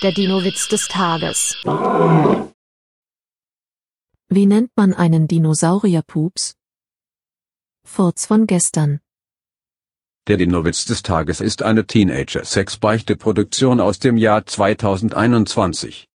Der Dino-Witz des Tages. Wie nennt man einen Dinosaurierpups? Furz von gestern. Der Dinowitz des Tages ist eine Teenager-Sex-Beichte-Produktion aus dem Jahr 2021.